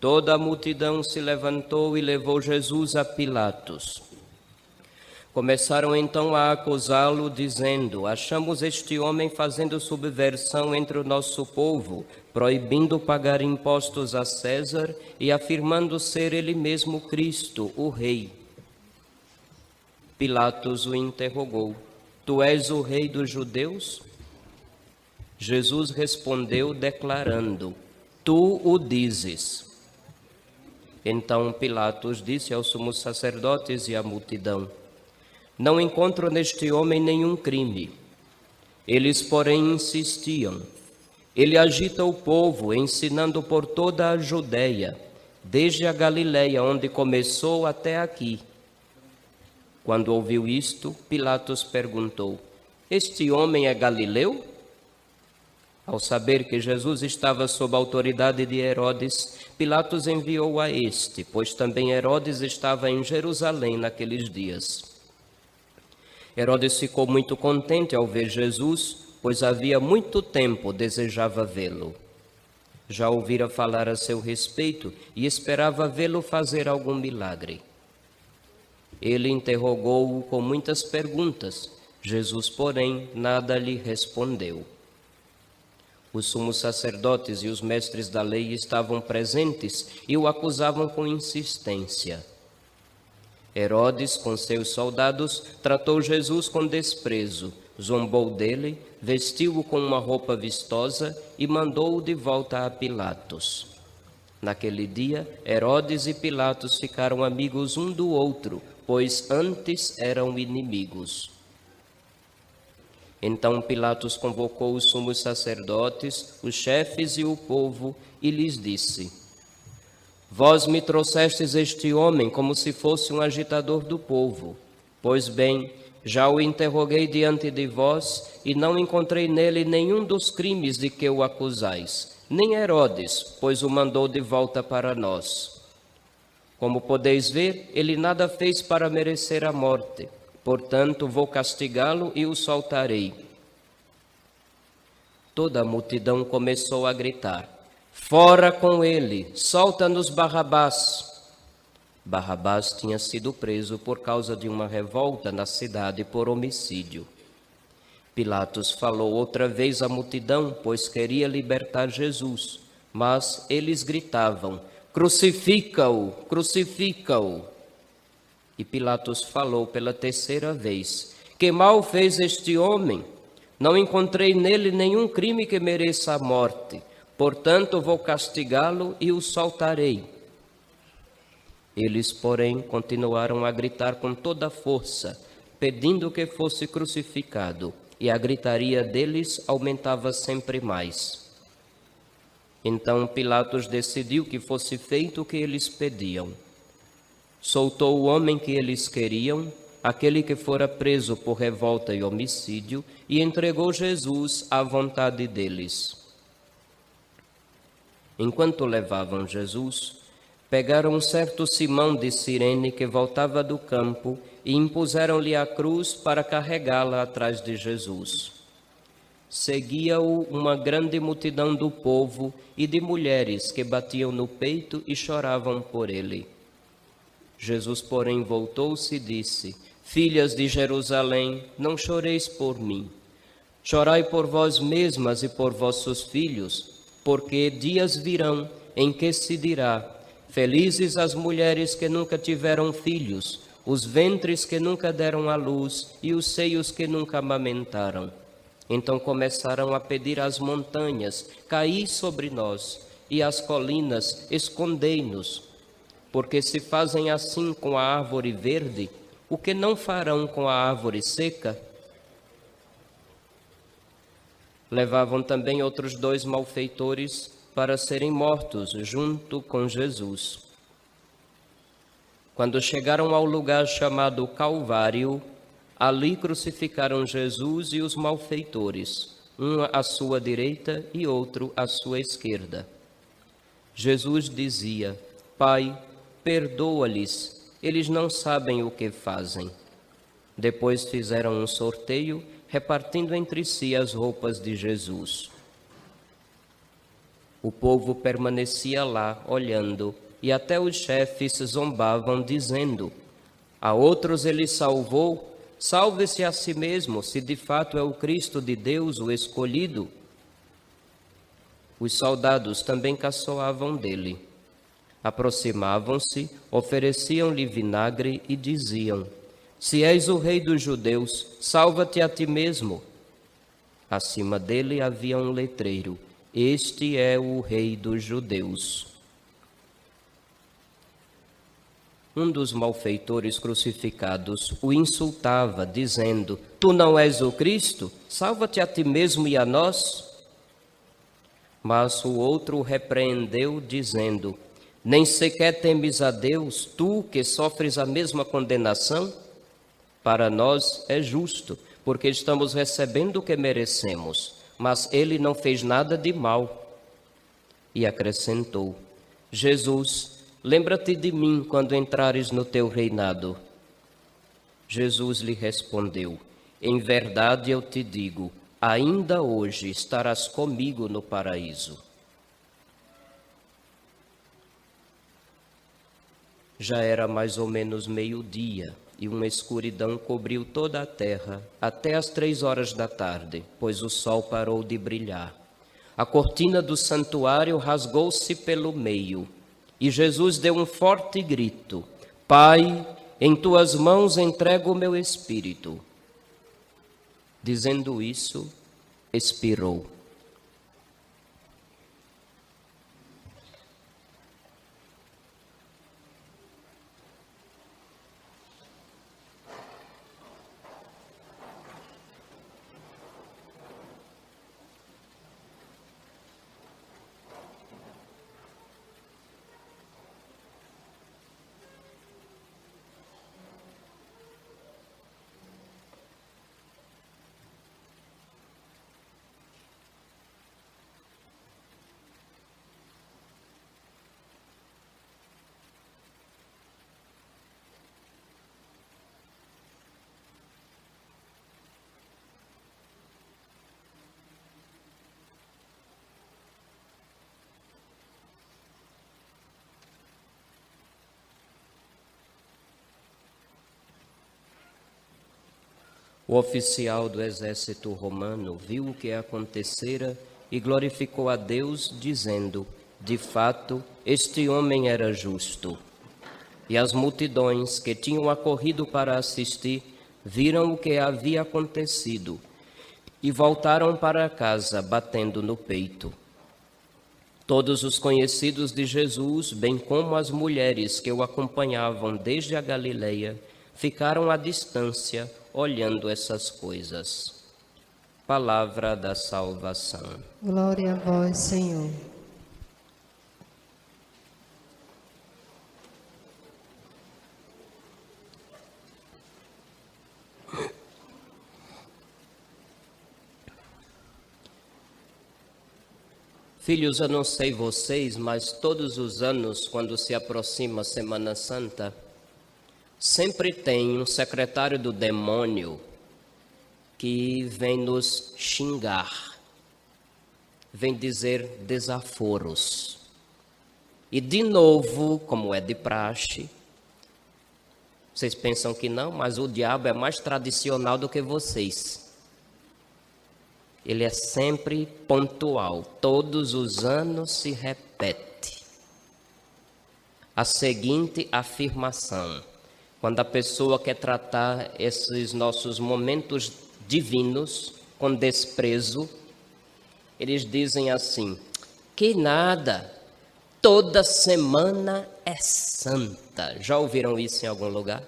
toda a multidão se levantou e levou Jesus a Pilatos. Começaram então a acusá-lo, dizendo: Achamos este homem fazendo subversão entre o nosso povo, proibindo pagar impostos a César e afirmando ser ele mesmo Cristo, o Rei. Pilatos o interrogou: Tu és o Rei dos Judeus? Jesus respondeu, declarando: Tu o dizes. Então Pilatos disse aos sumos sacerdotes e à multidão: Não encontro neste homem nenhum crime. Eles, porém, insistiam. Ele agita o povo, ensinando por toda a Judéia, desde a Galiléia, onde começou, até aqui. Quando ouviu isto, Pilatos perguntou: Este homem é galileu? Ao saber que Jesus estava sob a autoridade de Herodes, Pilatos enviou a este, pois também Herodes estava em Jerusalém naqueles dias. Herodes ficou muito contente ao ver Jesus, pois havia muito tempo desejava vê-lo. Já ouvira falar a seu respeito e esperava vê-lo fazer algum milagre. Ele interrogou-o com muitas perguntas. Jesus, porém, nada lhe respondeu. Os sumos sacerdotes e os mestres da lei estavam presentes e o acusavam com insistência. Herodes, com seus soldados, tratou Jesus com desprezo, zombou dele, vestiu-o com uma roupa vistosa e mandou-o de volta a Pilatos. Naquele dia, Herodes e Pilatos ficaram amigos um do outro, pois antes eram inimigos. Então Pilatos convocou os sumos sacerdotes, os chefes e o povo e lhes disse: Vós me trouxestes este homem como se fosse um agitador do povo. Pois bem, já o interroguei diante de vós e não encontrei nele nenhum dos crimes de que o acusais, nem Herodes, pois o mandou de volta para nós. Como podeis ver, ele nada fez para merecer a morte. Portanto, vou castigá-lo e o soltarei. Toda a multidão começou a gritar: Fora com ele, solta-nos Barrabás. Barrabás tinha sido preso por causa de uma revolta na cidade por homicídio. Pilatos falou outra vez à multidão, pois queria libertar Jesus, mas eles gritavam: Crucifica-o, crucifica-o. E Pilatos falou pela terceira vez: Que mal fez este homem? Não encontrei nele nenhum crime que mereça a morte. Portanto, vou castigá-lo e o soltarei. Eles, porém, continuaram a gritar com toda a força, pedindo que fosse crucificado, e a gritaria deles aumentava sempre mais. Então Pilatos decidiu que fosse feito o que eles pediam soltou o homem que eles queriam, aquele que fora preso por revolta e homicídio, e entregou Jesus à vontade deles. Enquanto levavam Jesus, pegaram um certo Simão de Cirene que voltava do campo e impuseram-lhe a cruz para carregá-la atrás de Jesus. Seguia-o uma grande multidão do povo e de mulheres que batiam no peito e choravam por ele. Jesus, porém, voltou-se e disse: Filhas de Jerusalém, não choreis por mim. Chorai por vós mesmas e por vossos filhos, porque dias virão em que se dirá: Felizes as mulheres que nunca tiveram filhos, os ventres que nunca deram à luz e os seios que nunca amamentaram. Então começaram a pedir às montanhas: Caí sobre nós, e às colinas: Escondei-nos porque se fazem assim com a árvore verde, o que não farão com a árvore seca? Levavam também outros dois malfeitores, para serem mortos junto com Jesus. Quando chegaram ao lugar chamado Calvário, ali crucificaram Jesus e os malfeitores, um à sua direita e outro à sua esquerda. Jesus dizia: Pai, perdoa-lhes, eles não sabem o que fazem. Depois fizeram um sorteio, repartindo entre si as roupas de Jesus. O povo permanecia lá, olhando, e até os chefes zombavam, dizendo: A outros ele salvou, salve-se a si mesmo, se de fato é o Cristo de Deus, o escolhido. Os soldados também caçoavam dele. Aproximavam-se, ofereciam-lhe vinagre e diziam: Se és o rei dos judeus, salva-te a ti mesmo. Acima dele havia um letreiro: Este é o rei dos judeus. Um dos malfeitores crucificados o insultava, dizendo: Tu não és o Cristo? Salva-te a ti mesmo e a nós. Mas o outro o repreendeu, dizendo: Nem sequer temes a Deus, tu que sofres a mesma condenação? Para nós é justo, porque estamos recebendo o que merecemos, mas ele não fez nada de mal. E acrescentou: Jesus, lembra-te de mim quando entrares no teu reinado. Jesus lhe respondeu: Em verdade eu te digo, ainda hoje estarás comigo no paraíso. Já era mais ou menos meio-dia e uma escuridão cobriu toda a terra até as três horas da tarde, pois o sol parou de brilhar. A cortina do santuário rasgou-se pelo meio e Jesus deu um forte grito: Pai, em tuas mãos entrego o meu espírito. Dizendo isso, expirou. O oficial do exército romano viu o que acontecera e glorificou a Deus, dizendo: De fato, este homem era justo. E as multidões que tinham acorrido para assistir viram o que havia acontecido e voltaram para casa batendo no peito. Todos os conhecidos de Jesus, bem como as mulheres que o acompanhavam desde a Galileia, ficaram à distância olhando essas coisas. Palavra da salvação. Glória a vós, Senhor. Filhos, eu não sei vocês, mas todos os anos, quando se aproxima a Semana Santa, sempre tem um secretário do demônio que vem nos xingar, vem dizer desaforos. E de novo, como é de praxe, vocês pensam que não, mas o diabo é mais tradicional do que vocês. Ele é sempre pontual, todos os anos se repete. A seguinte afirmação: quando a pessoa quer tratar esses nossos momentos divinos com desprezo, eles dizem assim: que nada, toda semana é santa. Já ouviram isso em algum lugar?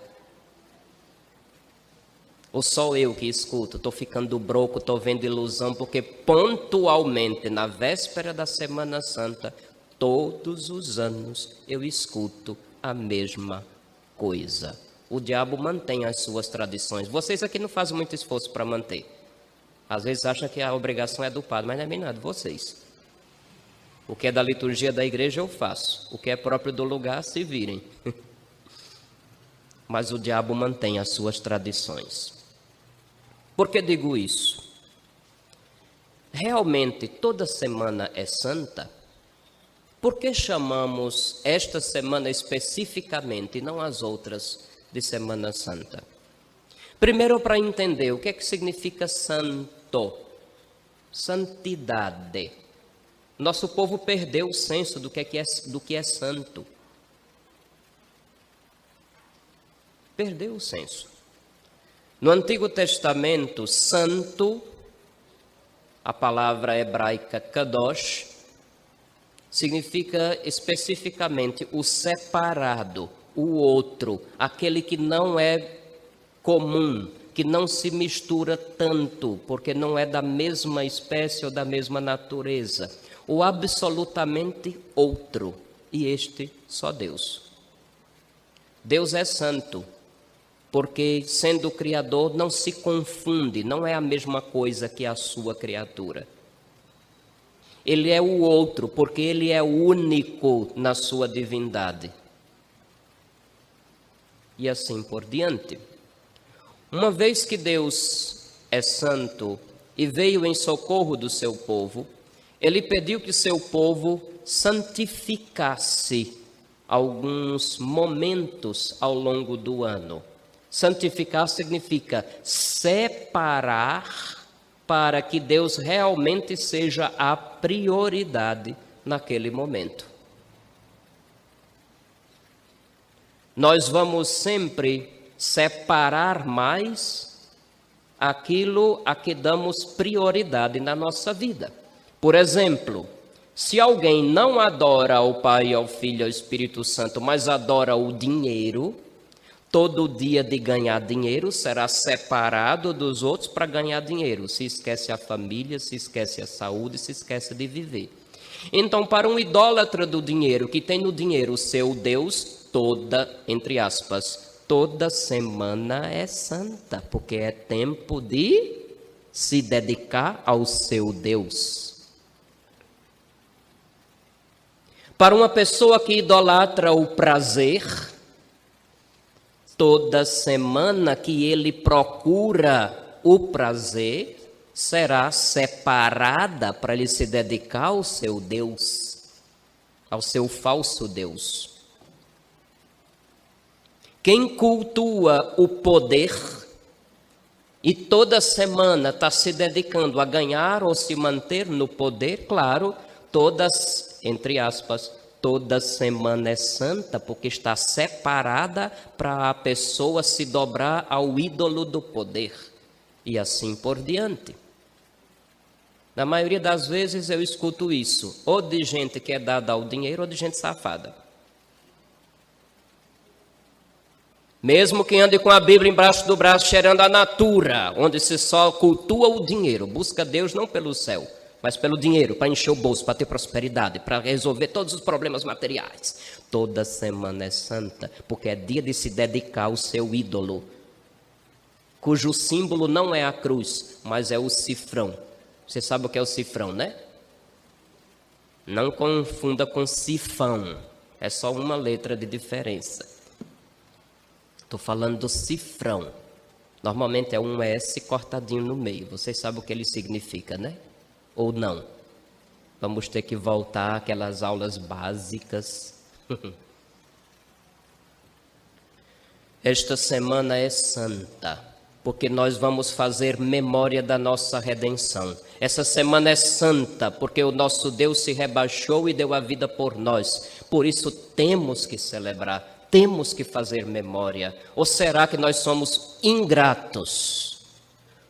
Ou só eu que escuto? Estou ficando broco, estou vendo ilusão, porque pontualmente, na véspera da Semana Santa, todos os anos eu escuto a mesma coisa. O diabo mantém as suas tradições. Vocês aqui não fazem muito esforço para manter. Às vezes acham que a obrigação é do padre, mas não é bem nada, vocês. O que é da liturgia da igreja eu faço. O que é próprio do lugar, se virem. mas o diabo mantém as suas tradições. Por que digo isso? Realmente toda semana é santa? Por que chamamos esta semana especificamente e não as outras de Semana Santa? Primeiro, para entender o que é que significa santo, santidade. Nosso povo perdeu o senso do que é, é, do que é santo. Perdeu o senso. No Antigo Testamento, santo, a palavra hebraica kadosh, significa especificamente o separado, o outro, aquele que não é comum, que não se mistura tanto, porque não é da mesma espécie ou da mesma natureza, o absolutamente outro, e este só Deus. Deus é santo, porque sendo o Criador não se confunde, não é a mesma coisa que a sua criatura. Ele é o outro, porque ele é único na sua divindade. E assim por diante. Uma vez que Deus é santo e veio em socorro do seu povo, ele pediu que seu povo santificasse alguns momentos ao longo do ano. Santificar significa separar para que Deus realmente seja a prioridade naquele momento. Nós vamos sempre separar mais aquilo a que damos prioridade na nossa vida. Por exemplo, se alguém não adora ao Pai, ao Filho ao Espírito Santo, mas adora o dinheiro, Todo dia de ganhar dinheiro será separado dos outros para ganhar dinheiro. Se esquece a família, se esquece a saúde, se esquece de viver. Então, para um idólatra do dinheiro, que tem no dinheiro o seu Deus, toda, entre aspas, toda semana é santa, porque é tempo de se dedicar ao seu Deus. Para uma pessoa que idolatra o prazer, toda semana que ele procura o prazer, será separada para ele se dedicar ao seu Deus, ao seu falso Deus. Quem cultua o poder e toda semana está se dedicando a ganhar ou se manter no poder, claro, todas, entre aspas, Toda semana é santa porque está separada para a pessoa se dobrar ao ídolo do poder e assim por diante. Na maioria das vezes eu escuto isso, ou de gente que é dada ao dinheiro ou de gente safada. Mesmo que ande com a Bíblia embaixo do braço, cheirando a natura, onde se só cultua o dinheiro, busca Deus não pelo céu, mas pelo dinheiro, para encher o bolso, para ter prosperidade, para resolver todos os problemas materiais. Toda semana é santa, porque é dia de se dedicar ao seu ídolo, cujo símbolo não é a cruz, mas é o cifrão. Você sabe o que é o cifrão, né? Não confunda com sifão, é só uma letra de diferença. Estou falando do cifrão. Normalmente é um S cortadinho no meio. Vocês sabem o que ele significa, né? Ou não? Vamos ter que voltar àquelas aulas básicas. Esta semana é santa, porque nós vamos fazer memória da nossa redenção. Essa semana é santa, porque o nosso Deus se rebaixou e deu a vida por nós. Por isso temos que celebrar, temos que fazer memória. Ou será que nós somos ingratos?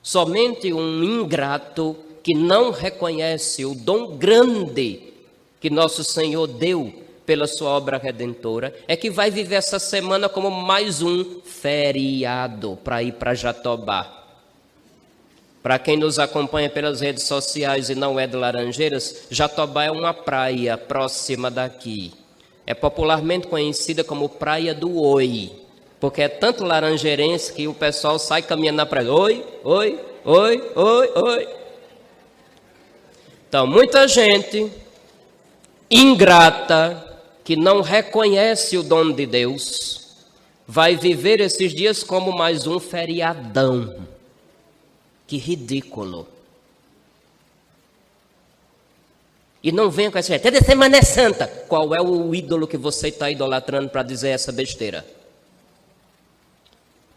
Somente um ingrato que não reconhece o dom grande que nosso Senhor deu pela sua obra redentora, é que vai viver essa semana como mais um feriado para ir para Jatobá. Para quem nos acompanha pelas redes sociais e não é de Laranjeiras, Jatobá é uma praia próxima daqui. É popularmente conhecida como Praia do Oi, porque é tanto laranjeirense que o pessoal sai caminhando na praia. Oi, oi, oi, oi, oi. Então, muita gente ingrata, que não reconhece o dom de Deus, vai viver esses dias como mais um feriadão. Que ridículo. E não venha com essa toda semana é santa. Qual é o ídolo que você está idolatrando para dizer essa besteira?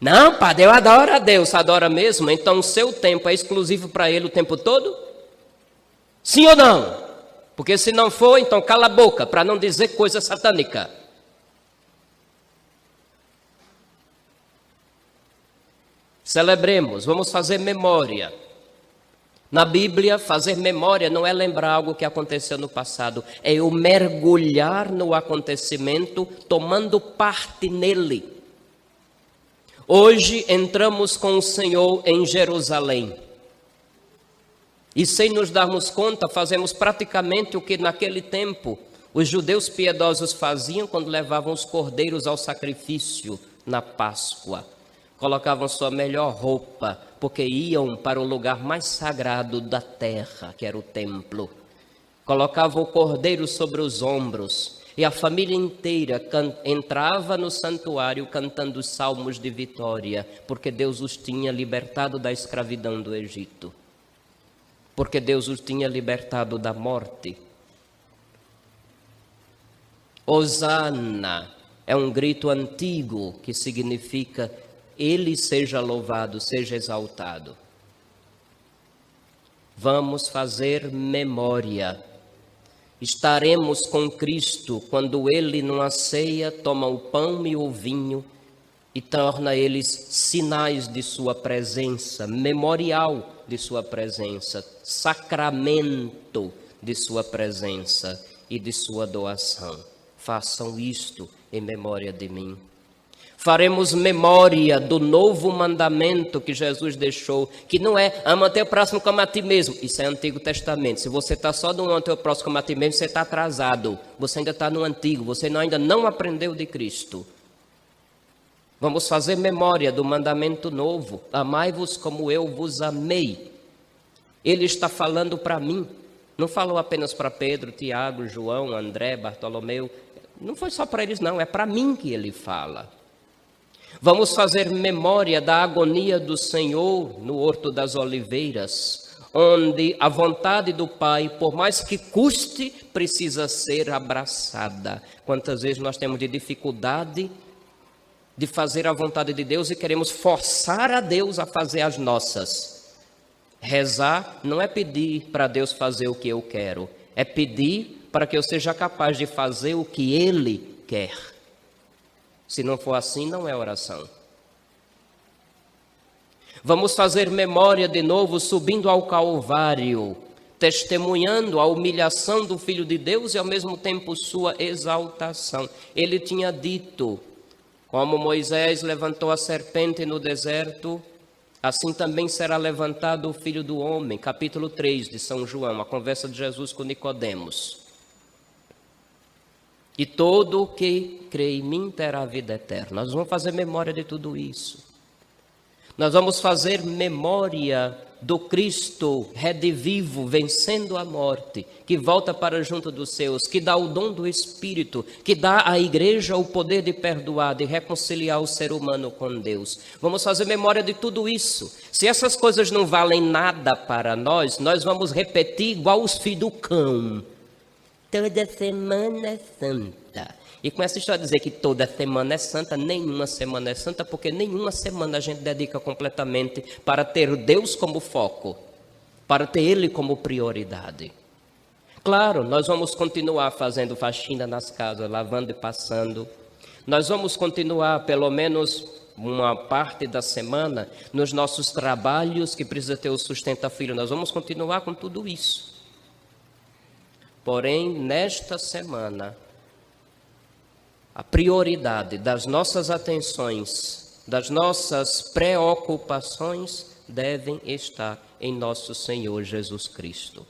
Não, padre, eu adoro a Deus, adora mesmo, então o seu tempo é exclusivo para ele o tempo todo? Sim ou não? Porque se não for, então cala a boca, para não dizer coisa satânica. Celebremos, vamos fazer memória. Na Bíblia, fazer memória não é lembrar algo que aconteceu no passado, é eu mergulhar no acontecimento, tomando parte nele. Hoje entramos com o Senhor em Jerusalém. E sem nos darmos conta, fazemos praticamente o que naquele tempo os judeus piedosos faziam quando levavam os cordeiros ao sacrifício na Páscoa. Colocavam sua melhor roupa, porque iam para o lugar mais sagrado da terra, que era o templo. Colocavam o cordeiro sobre os ombros e a família inteira entrava no santuário cantando salmos de vitória, porque Deus os tinha libertado da escravidão do Egito porque Deus os tinha libertado da morte. Osana é um grito antigo que significa Ele seja louvado, seja exaltado. Vamos fazer memória. Estaremos com Cristo quando Ele, numa ceia, toma o pão e o vinho e torna eles sinais de Sua presença, memorial de Sua presença, sacramento de Sua presença e de Sua doação. Façam isto em memória de mim. Faremos memória do novo mandamento que Jesus deixou, que não é ama teu próximo como a ti mesmo. Isso é Antigo Testamento. Se você está só no ama teu próximo como a ti mesmo, você está atrasado. Você ainda está no Antigo, você ainda não aprendeu de Cristo. Vamos fazer memória do mandamento novo: amai-vos como eu vos amei. Ele está falando para mim, não falou apenas para Pedro, Tiago, João, André, Bartolomeu. Não foi só para eles, não, é para mim que ele fala. Vamos fazer memória da agonia do Senhor no Horto das Oliveiras, onde a vontade do Pai, por mais que custe, precisa ser abraçada. Quantas vezes nós temos de dificuldade de fazer a vontade de Deus e queremos forçar a Deus a fazer as nossas. Rezar não é pedir para Deus fazer o que eu quero, é pedir para que eu seja capaz de fazer o que Ele quer. Se não for assim, não é oração. Vamos fazer memória de novo subindo ao Calvário, testemunhando a humilhação do Filho de Deus e ao mesmo tempo sua exaltação. Ele tinha dito: como Moisés levantou a serpente no deserto, assim também será levantado o Filho do Homem. Capítulo 3 de São João, a conversa de Jesus com Nicodemos. E todo o que crê em mim terá a vida eterna. Nós vamos fazer memória de tudo isso. Nós vamos fazer memória do Cristo redivivo, vencendo a morte, que volta para junto dos seus, que dá o dom do Espírito, que dá à igreja o poder de perdoar, de reconciliar o ser humano com Deus. Vamos fazer memória de tudo isso. Se essas coisas não valem nada para nós, nós vamos repetir igual os filhos do cão. Toda semana santa. E com essa história de dizer que toda semana é santa, nenhuma semana é santa, porque nenhuma semana a gente dedica completamente para ter Deus como foco, para ter Ele como prioridade. Claro, nós vamos continuar fazendo faxina nas casas, lavando e passando. Nós vamos continuar, pelo menos uma parte da semana, nos nossos trabalhos que precisa ter o sustento filho. Nós vamos continuar com tudo isso. Porém, nesta semana, a prioridade das nossas atenções, das nossas preocupações devem estar em nosso Senhor Jesus Cristo.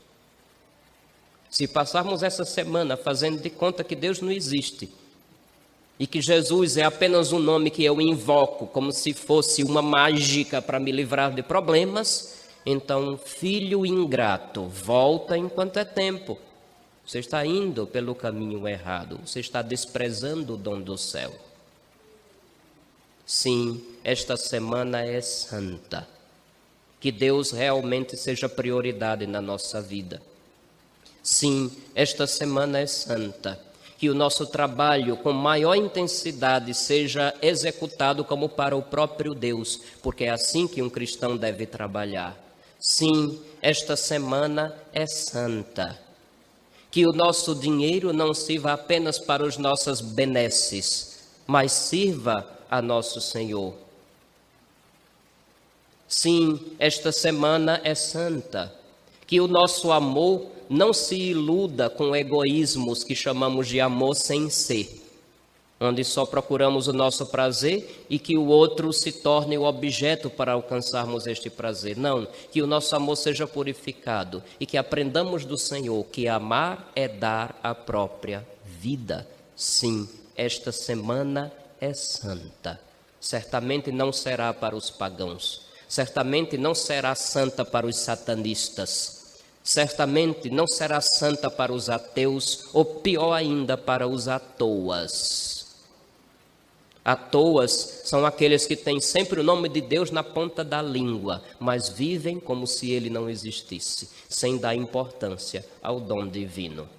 Se passarmos essa semana fazendo de conta que Deus não existe e que Jesus é apenas um nome que eu invoco como se fosse uma mágica para me livrar de problemas, então, filho ingrato, volta enquanto é tempo. Você está indo pelo caminho errado, você está desprezando o dom do céu. Sim, esta semana é santa. Que Deus realmente seja prioridade na nossa vida. Sim, esta semana é santa. Que o nosso trabalho com maior intensidade seja executado como para o próprio Deus, porque é assim que um cristão deve trabalhar. Sim, esta semana é santa que o nosso dinheiro não sirva apenas para os nossos benesses, mas sirva a nosso Senhor. Sim, esta semana é santa. Que o nosso amor não se iluda com egoísmos que chamamos de amor sem ser onde só procuramos o nosso prazer e que o outro se torne o objeto para alcançarmos este prazer. Não, que o nosso amor seja purificado e que aprendamos do Senhor que amar é dar a própria vida. Sim, esta semana é santa. Certamente não será para os pagãos, certamente não será santa para os satanistas, certamente não será santa para os ateus, ou pior ainda, para os atoas à toas são aqueles que têm sempre o nome de Deus na ponta da língua, mas vivem como se ele não existisse, sem dar importância ao dom divino.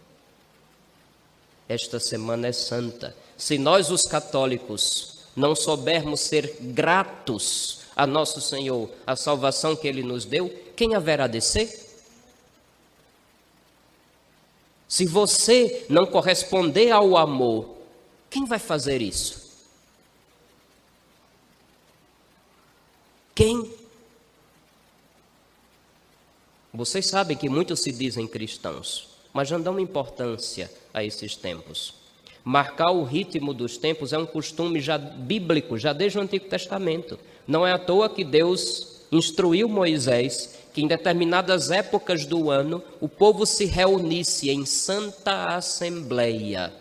Esta semana é santa. Se nós, os católicos, não soubermos ser gratos a nosso Senhor, a salvação que ele nos deu, quem haverá de ser? Se você não corresponder ao amor, quem vai fazer isso? Quem? Vocês sabem que muitos se dizem cristãos, mas não dão importância a esses tempos. Marcar o ritmo dos tempos é um costume já bíblico, já desde o Antigo Testamento. Não é à toa que Deus instruiu Moisés que em determinadas épocas do ano o povo se reunisse em santa assembleia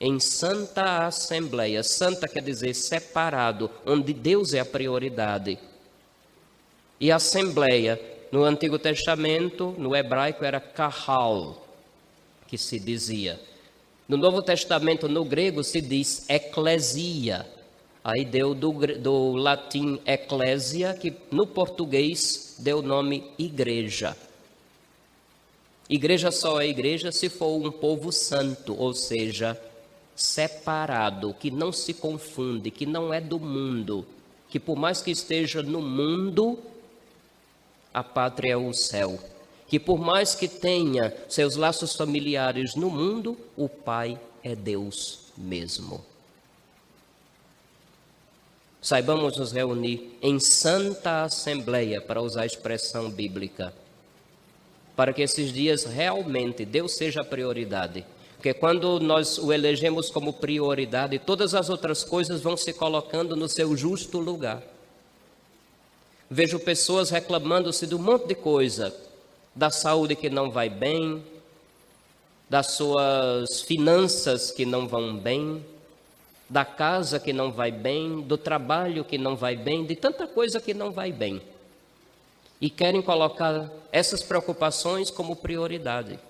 em santa assembleia. Santa quer dizer separado, onde Deus é a prioridade. E assembleia, no Antigo Testamento, no hebraico era kahal, que se dizia. No Novo Testamento, no grego, se diz eclesia. Aí deu do, do latim eclésia, que no português deu o nome igreja. Igreja só é igreja se for um povo santo, ou seja, separado, que não se confunde, que não é do mundo, que por mais que esteja no mundo, a pátria é o céu. Que por mais que tenha seus laços familiares no mundo, o Pai é Deus mesmo. Saibamos nos reunir em santa assembleia, para usar a expressão bíblica, para que esses dias realmente Deus seja a prioridade porque quando nós o elegemos como prioridade, todas as outras coisas vão se colocando no seu justo lugar. Vejo pessoas reclamando-se de um monte de coisa, da saúde que não vai bem, das suas finanças que não vão bem, da casa que não vai bem, do trabalho que não vai bem, de tanta coisa que não vai bem. E querem colocar essas preocupações como prioridade.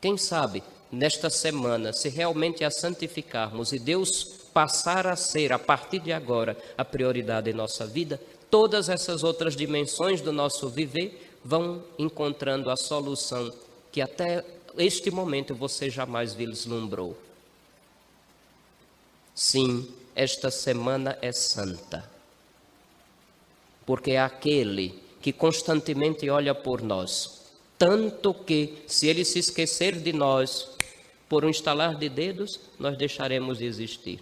Quem sabe nesta semana, se realmente a santificarmos e Deus passar a ser, a partir de agora, a prioridade em nossa vida, todas essas outras dimensões do nosso viver vão encontrando a solução que até este momento você jamais vislumbrou. Sim, esta semana é santa, porque é aquele que constantemente olha por nós, tanto que, se ele se esquecer de nós, por um estalar de dedos, nós deixaremos de existir.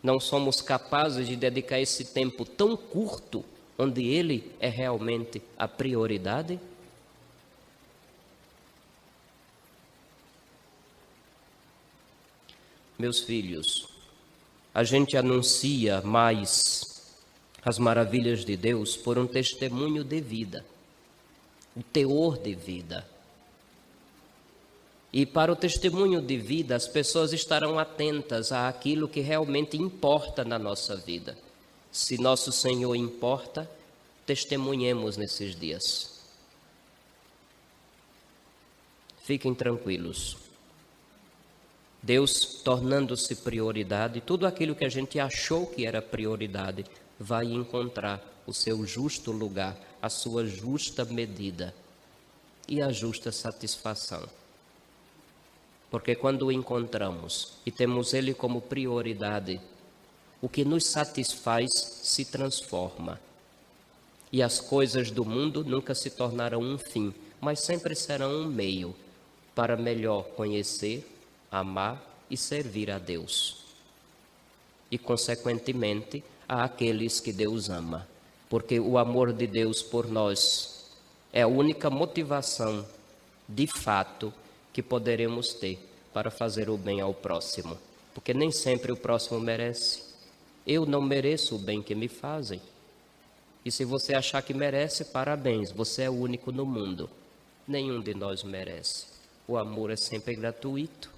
Não somos capazes de dedicar esse tempo tão curto, onde Ele é realmente a prioridade? Meus filhos, a gente anuncia mais as maravilhas de Deus por um testemunho de vida, o teor de vida. E para o testemunho de vida, as pessoas estarão atentas àquilo que realmente importa na nossa vida. Se nosso Senhor importa, testemunhemos nesses dias. Fiquem tranquilos. Deus tornando-se prioridade, tudo aquilo que a gente achou que era prioridade vai encontrar o seu justo lugar, a sua justa medida e a justa satisfação. Porque quando o encontramos e temos Ele como prioridade, o que nos satisfaz se transforma. E as coisas do mundo nunca se tornarão um fim, mas sempre serão um meio para melhor conhecer amar e servir a Deus. E, consequentemente, a aqueles que Deus ama. Porque o amor de Deus por nós é a única motivação, de fato, que poderemos ter para fazer o bem ao próximo. Porque nem sempre o próximo merece. Eu não mereço o bem que me fazem. E se você achar que merece, parabéns, você é o único no mundo. Nenhum de nós merece. O amor é sempre gratuito.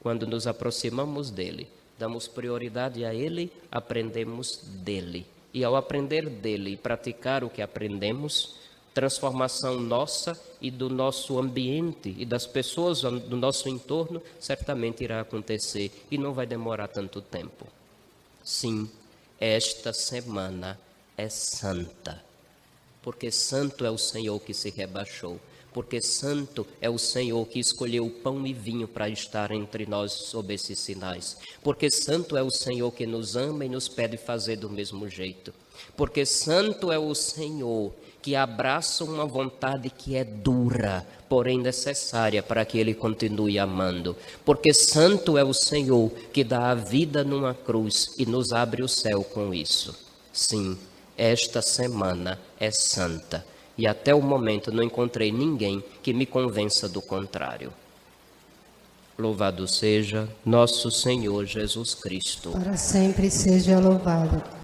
Quando nos aproximamos dele, damos prioridade a ele, aprendemos dele. E ao aprender dele e praticar o que aprendemos, transformação nossa e do nosso ambiente e das pessoas do nosso entorno certamente irá acontecer e não vai demorar tanto tempo. Sim, esta semana é santa, porque santo é o Senhor que se rebaixou porque santo é o Senhor que escolheu pão e vinho para estar entre nós sob esses sinais, porque santo é o Senhor que nos ama e nos pede fazer do mesmo jeito, porque santo é o Senhor que abraça uma vontade que é dura, porém necessária para que ele continue amando, porque santo é o Senhor que dá a vida numa cruz e nos abre o céu com isso. Sim, esta semana é santa e até o momento não encontrei ninguém que me convença do contrário. Louvado seja nosso Senhor Jesus Cristo. Para sempre seja louvado.